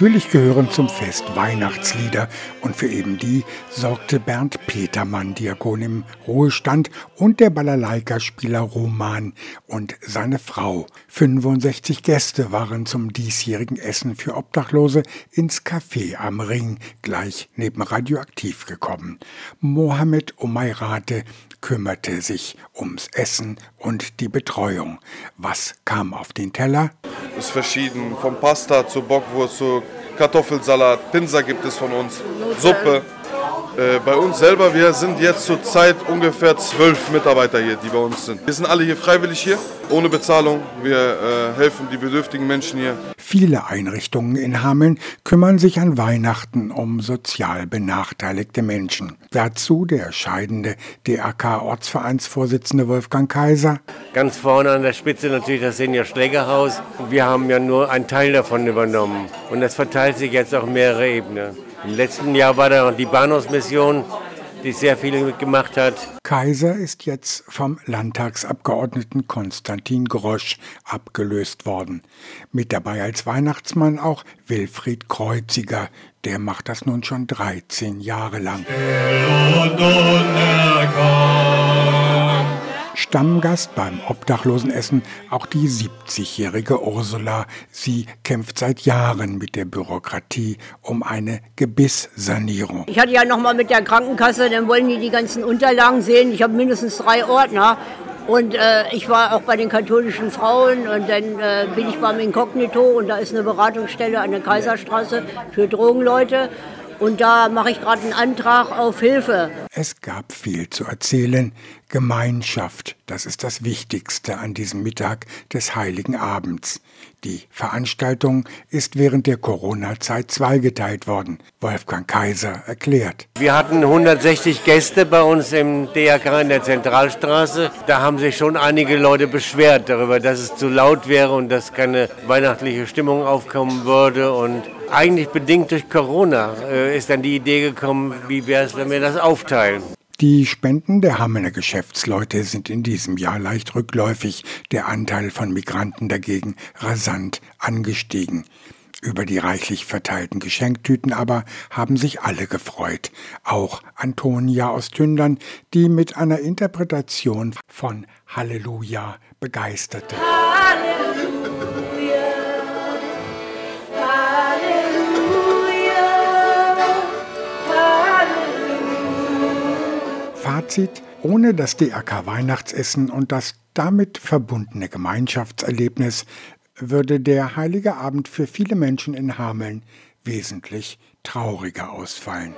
Natürlich gehören zum Fest Weihnachtslieder und für eben die sorgte Bernd Petermann, Diakon im Ruhestand und der Balalaika-Spieler Roman und seine Frau. 65 Gäste waren zum diesjährigen Essen für Obdachlose ins Café am Ring, gleich neben Radioaktiv gekommen. Mohammed Omairate kümmerte sich ums Essen und die Betreuung. Was kam auf den Teller? Es ist verschieden, vom Pasta zu Bockwurst zu Kartoffelsalat, Pinsa gibt es von uns, Suppe. Äh, bei uns selber, wir sind jetzt zurzeit ungefähr zwölf Mitarbeiter hier, die bei uns sind. Wir sind alle hier freiwillig hier, ohne Bezahlung. Wir äh, helfen die bedürftigen Menschen hier. Viele Einrichtungen in Hameln kümmern sich an Weihnachten um sozial benachteiligte Menschen. Dazu der scheidende DRK-Ortsvereinsvorsitzende Wolfgang Kaiser. Ganz vorne an der Spitze natürlich das Senior Schlägerhaus. Wir haben ja nur einen Teil davon übernommen. Und das verteilt sich jetzt auf mehrere Ebenen. Im letzten Jahr war da noch die Bahnhofsmission, die sehr viel mitgemacht hat. Kaiser ist jetzt vom Landtagsabgeordneten Konstantin Grosch abgelöst worden. Mit dabei als Weihnachtsmann auch Wilfried Kreuziger. Der macht das nun schon 13 Jahre lang. Stammgast beim Obdachlosenessen auch die 70-jährige Ursula. Sie kämpft seit Jahren mit der Bürokratie um eine Gebisssanierung. Ich hatte ja noch mal mit der Krankenkasse, dann wollen die die ganzen Unterlagen sehen. Ich habe mindestens drei Ordner. Und äh, ich war auch bei den katholischen Frauen und dann äh, bin ich beim Inkognito und da ist eine Beratungsstelle an der Kaiserstraße für Drogenleute. Und da mache ich gerade einen Antrag auf Hilfe. Es gab viel zu erzählen. Gemeinschaft, das ist das Wichtigste an diesem Mittag des heiligen Abends. Die Veranstaltung ist während der Corona-Zeit zweigeteilt worden. Wolfgang Kaiser erklärt. Wir hatten 160 Gäste bei uns im DRK in der Zentralstraße. Da haben sich schon einige Leute beschwert darüber, dass es zu laut wäre und dass keine weihnachtliche Stimmung aufkommen würde. Und eigentlich bedingt durch Corona äh, ist dann die Idee gekommen, wie wäre es, wenn wir das aufteilen. Die Spenden der Hammener Geschäftsleute sind in diesem Jahr leicht rückläufig, der Anteil von Migranten dagegen rasant angestiegen. Über die reichlich verteilten Geschenktüten aber haben sich alle gefreut, auch Antonia aus Tündern, die mit einer Interpretation von Halleluja begeisterte. Fazit, ohne das DRK Weihnachtsessen und das damit verbundene Gemeinschaftserlebnis würde der heilige Abend für viele Menschen in Hameln wesentlich trauriger ausfallen.